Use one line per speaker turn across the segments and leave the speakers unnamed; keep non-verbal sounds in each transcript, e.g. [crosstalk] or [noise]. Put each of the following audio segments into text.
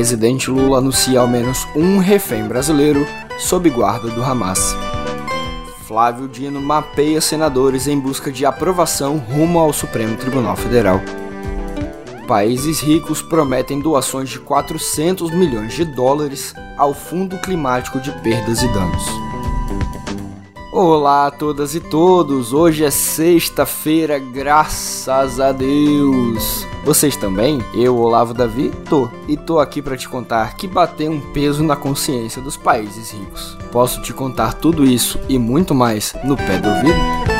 Presidente Lula anuncia ao menos um refém brasileiro sob guarda do Hamas. Flávio Dino mapeia senadores em busca de aprovação rumo ao Supremo Tribunal Federal. Países ricos prometem doações de 400 milhões de dólares ao Fundo Climático de Perdas e Danos. Olá a todas e todos! Hoje é sexta-feira, graças a Deus! Vocês também? Eu, Olavo Davi, tô. E tô aqui para te contar que bater um peso na consciência dos países ricos. Posso te contar tudo isso e muito mais no pé do ouvido?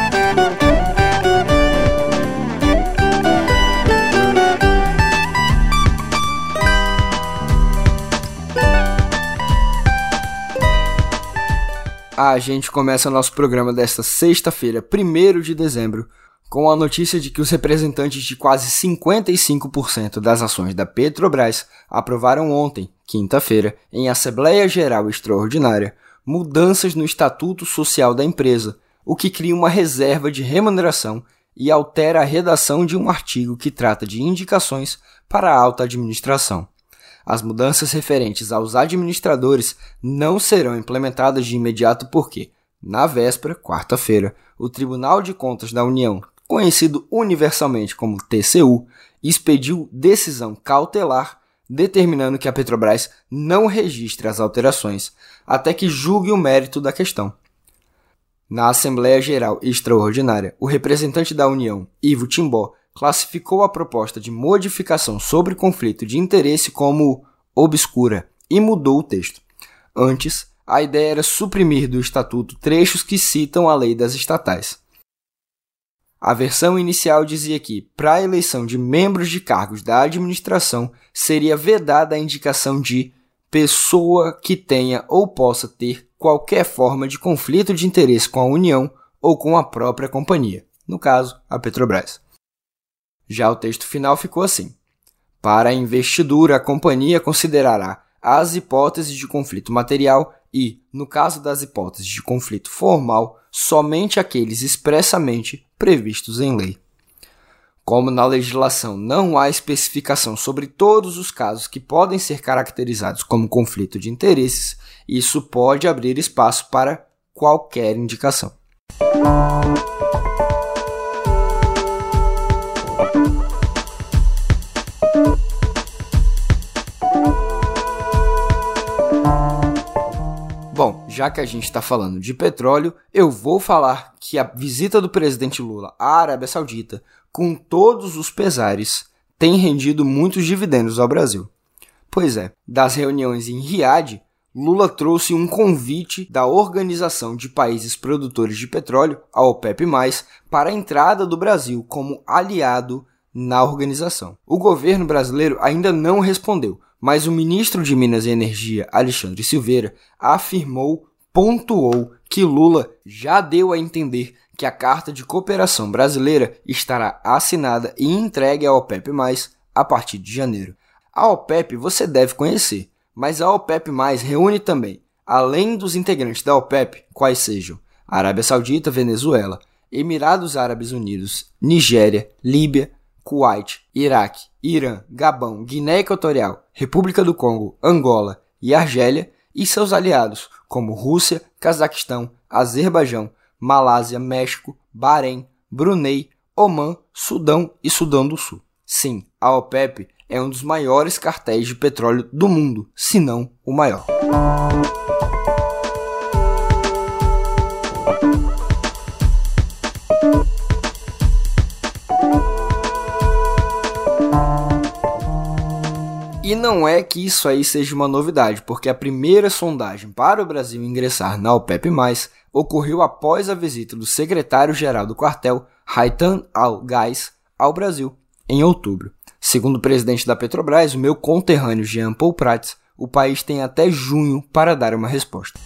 A gente começa nosso programa desta sexta-feira, 1 de dezembro, com a notícia de que os representantes de quase 55% das ações da Petrobras aprovaram ontem, quinta-feira, em Assembleia Geral Extraordinária, mudanças no estatuto social da empresa, o que cria uma reserva de remuneração e altera a redação de um artigo que trata de indicações para a alta administração. As mudanças referentes aos administradores não serão implementadas de imediato porque, na véspera, quarta-feira, o Tribunal de Contas da União, conhecido universalmente como TCU, expediu decisão cautelar determinando que a Petrobras não registre as alterações até que julgue o mérito da questão. Na Assembleia Geral Extraordinária, o representante da União, Ivo Timbó, classificou a proposta de modificação sobre conflito de interesse como obscura e mudou o texto. Antes, a ideia era suprimir do estatuto trechos que citam a lei das estatais. A versão inicial dizia que, para a eleição de membros de cargos da administração, seria vedada a indicação de pessoa que tenha ou possa ter qualquer forma de conflito de interesse com a União ou com a própria companhia, no caso, a Petrobras. Já o texto final ficou assim: Para a investidura, a companhia considerará as hipóteses de conflito material e, no caso das hipóteses de conflito formal, somente aqueles expressamente previstos em lei. Como na legislação não há especificação sobre todos os casos que podem ser caracterizados como conflito de interesses, isso pode abrir espaço para qualquer indicação. Já que a gente está falando de petróleo, eu vou falar que a visita do presidente Lula à Arábia Saudita, com todos os pesares, tem rendido muitos dividendos ao Brasil. Pois é, das reuniões em Riad, Lula trouxe um convite da Organização de Países Produtores de Petróleo, a OPEP+, para a entrada do Brasil como aliado na organização. O governo brasileiro ainda não respondeu, mas o ministro de Minas e Energia, Alexandre Silveira, afirmou, pontuou que Lula já deu a entender que a Carta de Cooperação Brasileira estará assinada e entregue à OPEP+, a partir de janeiro. A OPEP você deve conhecer, mas a OPEP+, reúne também, além dos integrantes da OPEP, quais sejam Arábia Saudita, Venezuela, Emirados Árabes Unidos, Nigéria, Líbia, Kuwait, Iraque, Irã, Gabão, Guiné Equatorial, República do Congo, Angola e Argélia, e seus aliados, como Rússia, Cazaquistão, Azerbaijão, Malásia, México, Bahrein, Brunei, Omã, Sudão e Sudão do Sul. Sim, a OPEP é um dos maiores cartéis de petróleo do mundo, se não o maior. E não é que isso aí seja uma novidade, porque a primeira sondagem para o Brasil ingressar na OPEP+, ocorreu após a visita do secretário-geral do quartel, Haitham Al-Gais, ao Brasil, em outubro. Segundo o presidente da Petrobras, o meu conterrâneo Jean Paul Prats, o país tem até junho para dar uma resposta.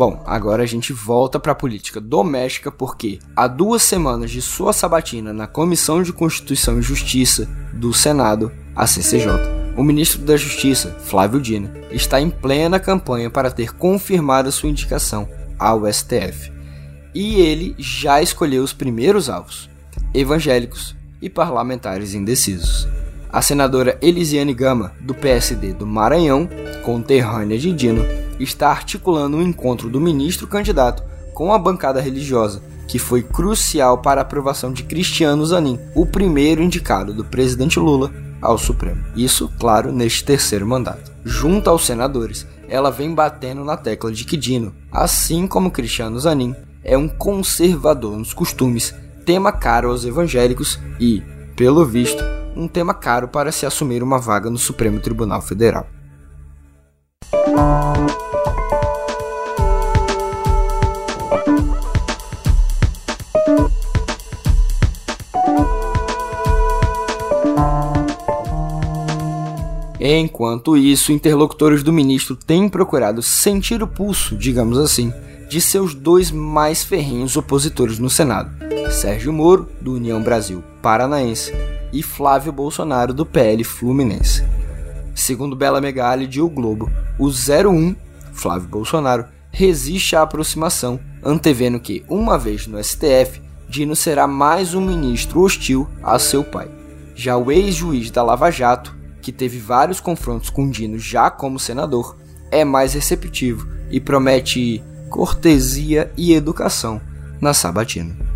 Bom, agora a gente volta para a política doméstica porque há duas semanas de sua sabatina na Comissão de Constituição e Justiça do Senado, a CCJ, O ministro da Justiça, Flávio Dino, está em plena campanha para ter confirmado sua indicação ao STF. E ele já escolheu os primeiros alvos: evangélicos e parlamentares indecisos. A senadora Elisiane Gama, do PSD do Maranhão, conterrânea de Dino, está articulando um encontro do ministro candidato com a bancada religiosa, que foi crucial para a aprovação de Cristiano Zanin, o primeiro indicado do presidente Lula ao Supremo. Isso, claro, neste terceiro mandato. Junto aos senadores, ela vem batendo na tecla de que Dino, assim como Cristiano Zanin, é um conservador nos costumes, tema caro aos evangélicos e, pelo visto, um tema caro para se assumir uma vaga no Supremo Tribunal Federal. Enquanto isso, interlocutores do ministro têm procurado sentir o pulso, digamos assim, de seus dois mais ferrenhos opositores no Senado, Sérgio Moro, do União Brasil Paranaense, e Flávio Bolsonaro, do PL Fluminense. Segundo Bela Megali de O Globo, o 01, Flávio Bolsonaro, resiste à aproximação, antevendo que, uma vez no STF, Dino será mais um ministro hostil a seu pai. Já o ex-juiz da Lava Jato, que teve vários confrontos com Dino já como senador, é mais receptivo e promete cortesia e educação na sabatina.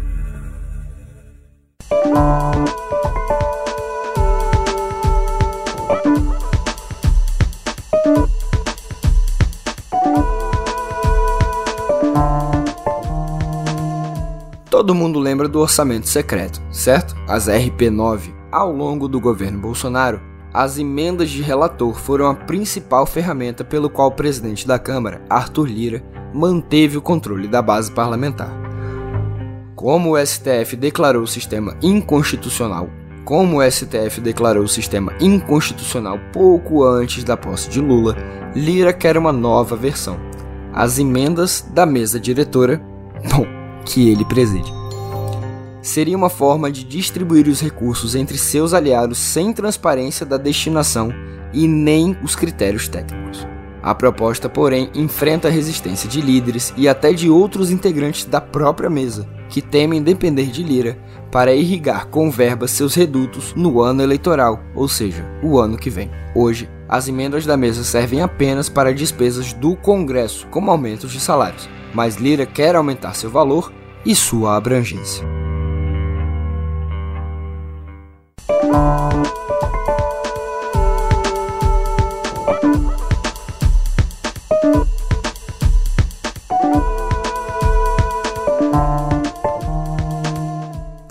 Todo mundo lembra do orçamento secreto, certo? As RP9. Ao longo do governo Bolsonaro, as emendas de relator foram a principal ferramenta pelo qual o presidente da Câmara, Arthur Lira, manteve o controle da base parlamentar. Como o STF declarou o sistema inconstitucional, como o STF declarou o sistema inconstitucional pouco antes da posse de Lula, Lira quer uma nova versão. As emendas da mesa diretora, bom, que ele preside seria uma forma de distribuir os recursos entre seus aliados sem transparência da destinação e nem os critérios técnicos. A proposta, porém, enfrenta a resistência de líderes e até de outros integrantes da própria mesa, que temem depender de Lira para irrigar com verba seus redutos no ano eleitoral, ou seja, o ano que vem. Hoje, as emendas da mesa servem apenas para despesas do Congresso, como aumentos de salários, mas Lira quer aumentar seu valor e sua abrangência.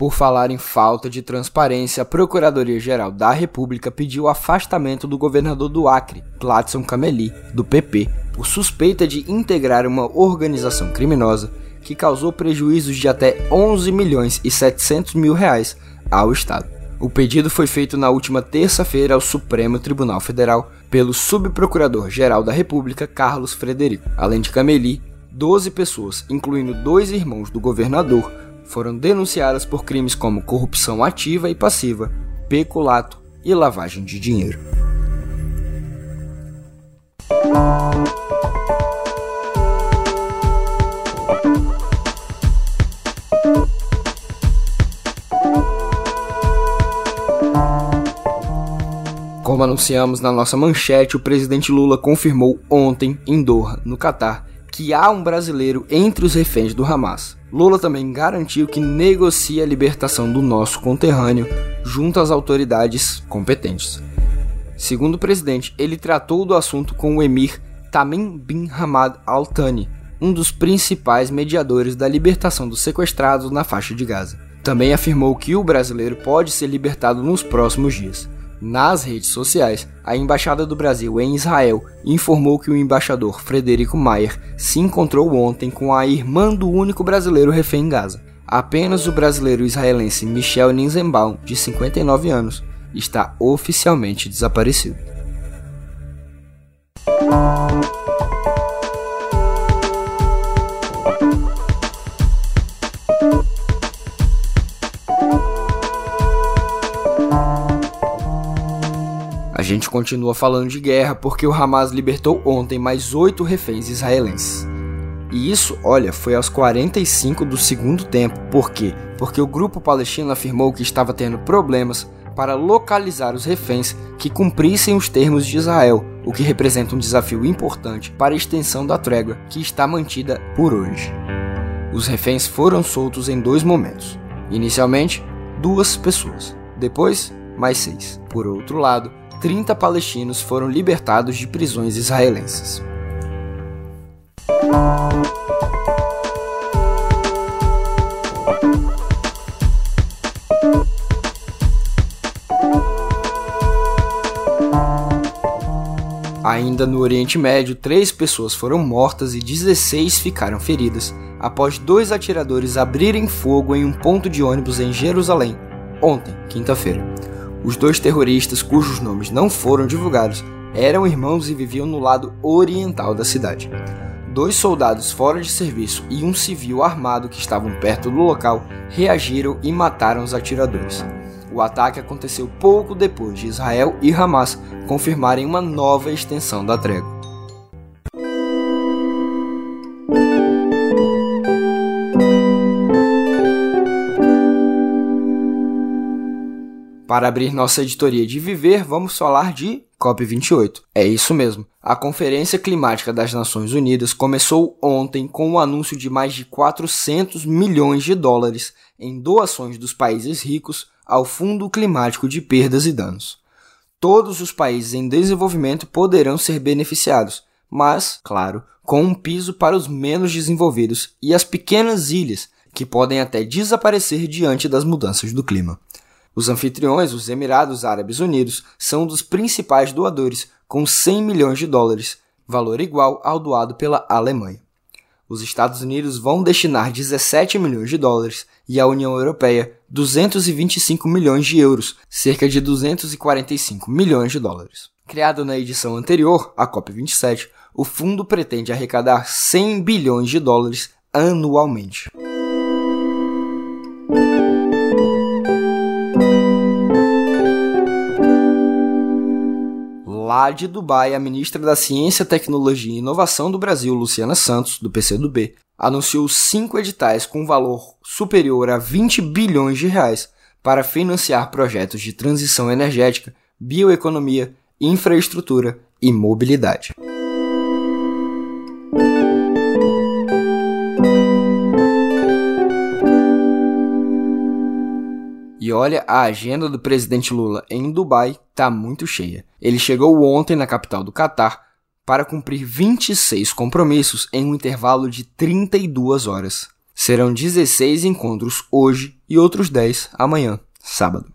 Por falar em falta de transparência, a Procuradoria-Geral da República pediu o afastamento do governador do Acre, Gladson Cameli, do PP, por suspeita de integrar uma organização criminosa que causou prejuízos de até 11 milhões e 700 mil reais ao Estado. O pedido foi feito na última terça-feira ao Supremo Tribunal Federal pelo Subprocurador-Geral da República, Carlos Frederico. Além de Cameli, 12 pessoas, incluindo dois irmãos do governador, foram denunciadas por crimes como corrupção ativa e passiva, peculato e lavagem de dinheiro. Como anunciamos na nossa manchete, o presidente Lula confirmou ontem, em Doha, no Catar, que há um brasileiro entre os reféns do Hamas. Lula também garantiu que negocia a libertação do nosso conterrâneo junto às autoridades competentes. Segundo o presidente, ele tratou do assunto com o emir Tamim bin Hamad Al Thani, um dos principais mediadores da libertação dos sequestrados na faixa de Gaza. Também afirmou que o brasileiro pode ser libertado nos próximos dias. Nas redes sociais, a Embaixada do Brasil em Israel informou que o embaixador Frederico Maier se encontrou ontem com a irmã do único brasileiro refém em Gaza. Apenas o brasileiro israelense Michel Ninzenbaum, de 59 anos, está oficialmente desaparecido. Gente continua falando de guerra porque o Hamas libertou ontem mais oito reféns israelenses. E isso, olha, foi aos 45 do segundo tempo. Por quê? Porque o grupo palestino afirmou que estava tendo problemas para localizar os reféns que cumprissem os termos de Israel, o que representa um desafio importante para a extensão da trégua que está mantida por hoje. Os reféns foram soltos em dois momentos. Inicialmente, duas pessoas. Depois, mais seis. Por outro lado, 30 palestinos foram libertados de prisões israelenses. Ainda no Oriente Médio, três pessoas foram mortas e 16 ficaram feridas após dois atiradores abrirem fogo em um ponto de ônibus em Jerusalém, ontem, quinta-feira. Os dois terroristas, cujos nomes não foram divulgados, eram irmãos e viviam no lado oriental da cidade. Dois soldados fora de serviço e um civil armado que estavam perto do local reagiram e mataram os atiradores. O ataque aconteceu pouco depois de Israel e Hamas confirmarem uma nova extensão da trégua. Para abrir nossa editoria de viver, vamos falar de COP28. É isso mesmo. A Conferência Climática das Nações Unidas começou ontem com o anúncio de mais de 400 milhões de dólares em doações dos países ricos ao Fundo Climático de Perdas e Danos. Todos os países em desenvolvimento poderão ser beneficiados, mas, claro, com um piso para os menos desenvolvidos e as pequenas ilhas, que podem até desaparecer diante das mudanças do clima. Os anfitriões, os Emirados Árabes Unidos, são um dos principais doadores, com 100 milhões de dólares, valor igual ao doado pela Alemanha. Os Estados Unidos vão destinar 17 milhões de dólares e a União Europeia 225 milhões de euros, cerca de 245 milhões de dólares. Criado na edição anterior, a COP27, o fundo pretende arrecadar 100 bilhões de dólares anualmente. Lá de Dubai, a ministra da Ciência, Tecnologia e Inovação do Brasil, Luciana Santos, do PCdoB, anunciou cinco editais com valor superior a 20 bilhões de reais para financiar projetos de transição energética, bioeconomia, infraestrutura e mobilidade. E olha, a agenda do presidente Lula em Dubai está muito cheia. Ele chegou ontem na capital do Catar para cumprir 26 compromissos em um intervalo de 32 horas. Serão 16 encontros hoje e outros 10 amanhã, sábado.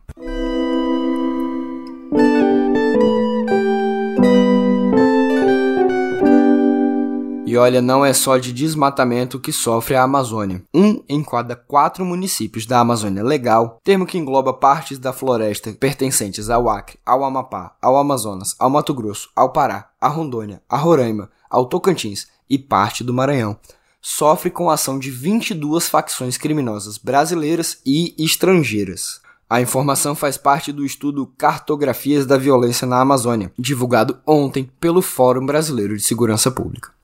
E olha, não é só de desmatamento que sofre a Amazônia. Um em cada quatro municípios da Amazônia Legal, termo que engloba partes da floresta pertencentes ao Acre, ao Amapá, ao Amazonas, ao Mato Grosso, ao Pará, à Rondônia, a Roraima, ao Tocantins e parte do Maranhão, sofre com a ação de 22 facções criminosas brasileiras e estrangeiras. A informação faz parte do estudo Cartografias da Violência na Amazônia, divulgado ontem pelo Fórum Brasileiro de Segurança Pública.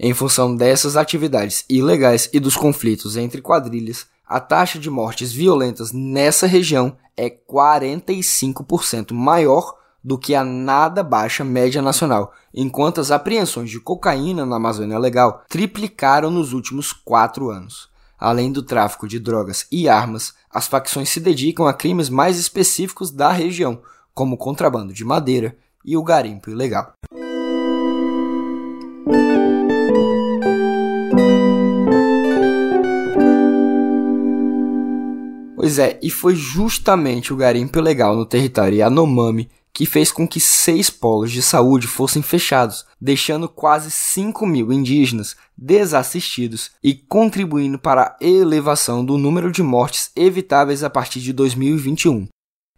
Em função dessas atividades ilegais e dos conflitos entre quadrilhas, a taxa de mortes violentas nessa região é 45% maior do que a nada baixa média nacional, enquanto as apreensões de cocaína na Amazônia Legal triplicaram nos últimos quatro anos. Além do tráfico de drogas e armas, as facções se dedicam a crimes mais específicos da região, como o contrabando de madeira e o garimpo ilegal. Pois é, e foi justamente o garimpo ilegal no território Yanomami que fez com que seis polos de saúde fossem fechados, deixando quase 5 mil indígenas desassistidos e contribuindo para a elevação do número de mortes evitáveis a partir de 2021.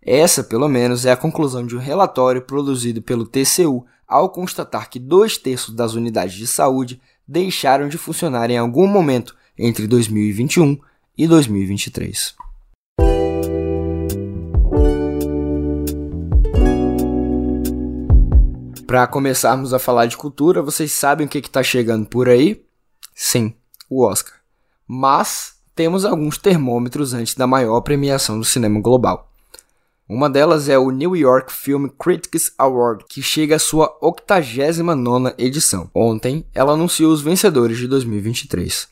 Essa, pelo menos, é a conclusão de um relatório produzido pelo TCU ao constatar que dois terços das unidades de saúde deixaram de funcionar em algum momento entre 2021 e 2023. Para começarmos a falar de cultura, vocês sabem o que está chegando por aí? Sim, o Oscar. Mas temos alguns termômetros antes da maior premiação do cinema global. Uma delas é o New York Film Critics Award, que chega à sua 89ª edição. Ontem, ela anunciou os vencedores de 2023.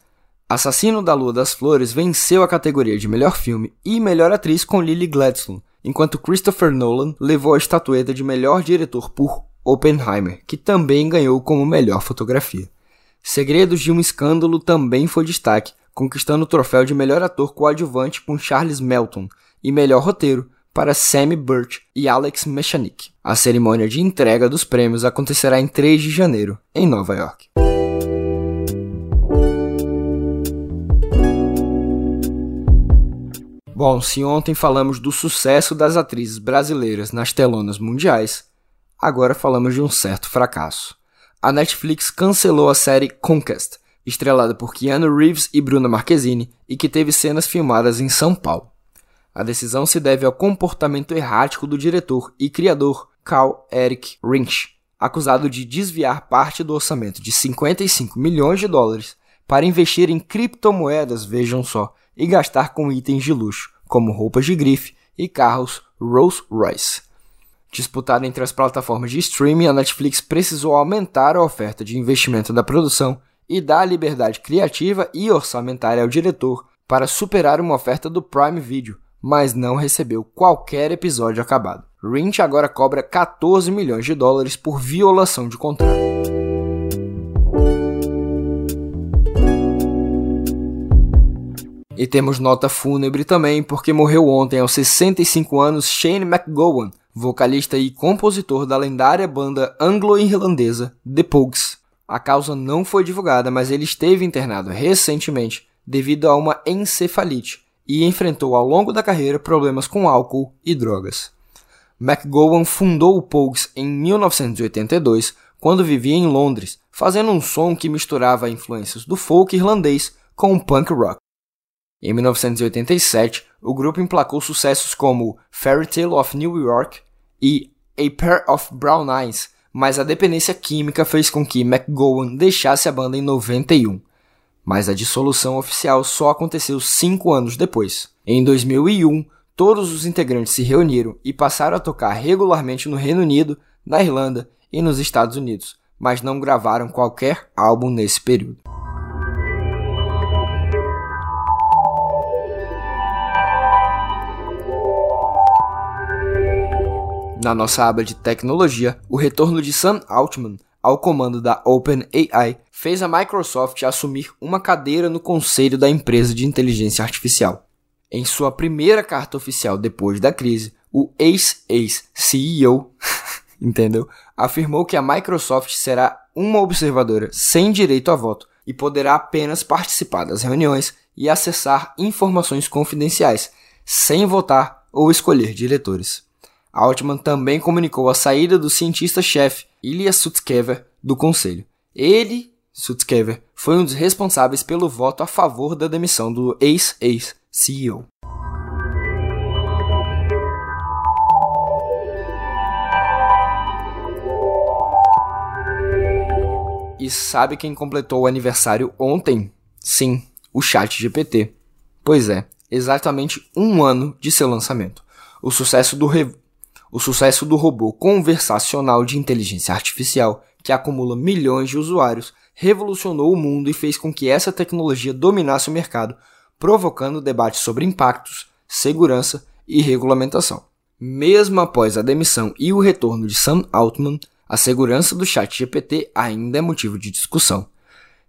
Assassino da Lua das Flores venceu a categoria de melhor filme e melhor atriz com Lily Gladstone, enquanto Christopher Nolan levou a estatueta de melhor diretor por Oppenheimer, que também ganhou como melhor fotografia. Segredos de um Escândalo também foi destaque, conquistando o troféu de melhor ator coadjuvante com Charles Melton e melhor roteiro para Sammy Burt e Alex Mechanik. A cerimônia de entrega dos prêmios acontecerá em 3 de janeiro, em Nova York. Bom, se ontem falamos do sucesso das atrizes brasileiras nas telonas mundiais, agora falamos de um certo fracasso. A Netflix cancelou a série Conquest, estrelada por Keanu Reeves e Bruna Marquezine e que teve cenas filmadas em São Paulo. A decisão se deve ao comportamento errático do diretor e criador Carl Eric Rinch, acusado de desviar parte do orçamento de 55 milhões de dólares para investir em criptomoedas, vejam só, e gastar com itens de luxo, como roupas de grife e carros Rolls-Royce. Disputada entre as plataformas de streaming, a Netflix precisou aumentar a oferta de investimento da produção e dar liberdade criativa e orçamentária ao diretor para superar uma oferta do Prime Video, mas não recebeu qualquer episódio acabado. Lynch agora cobra 14 milhões de dólares por violação de contrato. E temos nota fúnebre também, porque morreu ontem aos 65 anos Shane McGowan, vocalista e compositor da lendária banda anglo-irlandesa The Pogues. A causa não foi divulgada, mas ele esteve internado recentemente devido a uma encefalite e enfrentou ao longo da carreira problemas com álcool e drogas. McGowan fundou o Pogues em 1982, quando vivia em Londres, fazendo um som que misturava influências do folk irlandês com o punk rock. Em 1987, o grupo emplacou sucessos como Fairy Tale of New York e A Pair of Brown Eyes, mas a dependência química fez com que McGowan deixasse a banda em 91 mas a dissolução oficial só aconteceu cinco anos depois. Em 2001, todos os integrantes se reuniram e passaram a tocar regularmente no Reino Unido, na Irlanda e nos Estados Unidos, mas não gravaram qualquer álbum nesse período. Na nossa aba de tecnologia, o retorno de Sam Altman ao comando da OpenAI, fez a Microsoft assumir uma cadeira no conselho da empresa de inteligência artificial. Em sua primeira carta oficial depois da crise, o ex-ex-CEO, [laughs] entendeu? Afirmou que a Microsoft será uma observadora sem direito a voto e poderá apenas participar das reuniões e acessar informações confidenciais, sem votar ou escolher diretores. Altman também comunicou a saída do cientista-chefe Ilya Sutskever do conselho. Ele, Sutskever, foi um dos responsáveis pelo voto a favor da demissão do ex-ex-CEO. E sabe quem completou o aniversário ontem? Sim, o Chat GPT. Pois é, exatamente um ano de seu lançamento. O sucesso do, re... O sucesso do robô conversacional de inteligência artificial, que acumula milhões de usuários, revolucionou o mundo e fez com que essa tecnologia dominasse o mercado, provocando debates sobre impactos, segurança e regulamentação. Mesmo após a demissão e o retorno de Sam Altman, a segurança do ChatGPT ainda é motivo de discussão.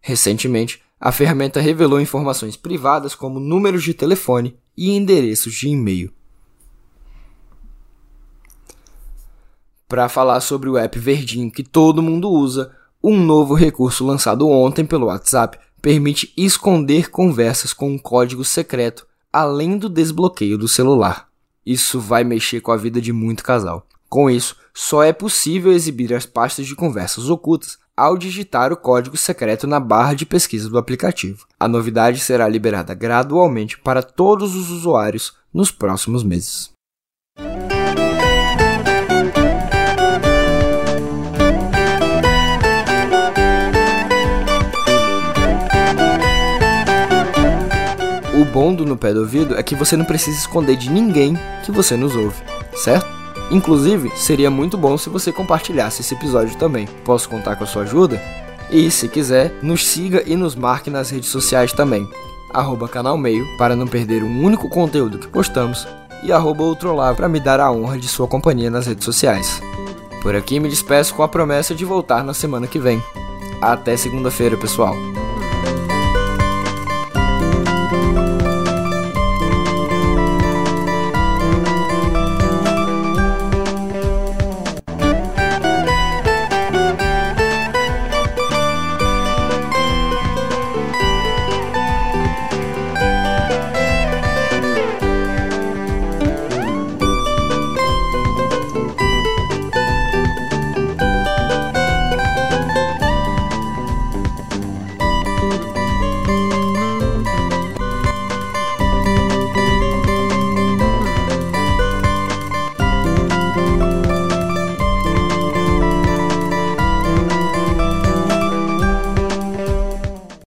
Recentemente, a ferramenta revelou informações privadas como números de telefone e endereços de e-mail. Para falar sobre o app verdinho que todo mundo usa, um novo recurso lançado ontem pelo WhatsApp permite esconder conversas com um código secreto além do desbloqueio do celular. Isso vai mexer com a vida de muito casal. Com isso, só é possível exibir as pastas de conversas ocultas ao digitar o código secreto na barra de pesquisa do aplicativo. A novidade será liberada gradualmente para todos os usuários nos próximos meses. Bom do No Pé do Ouvido é que você não precisa esconder de ninguém que você nos ouve, certo? Inclusive, seria muito bom se você compartilhasse esse episódio também. Posso contar com a sua ajuda? E, se quiser, nos siga e nos marque nas redes sociais também. Arroba canal meio para não perder um único conteúdo que postamos e arroba outrolá para me dar a honra de sua companhia nas redes sociais. Por aqui me despeço com a promessa de voltar na semana que vem. Até segunda-feira, pessoal!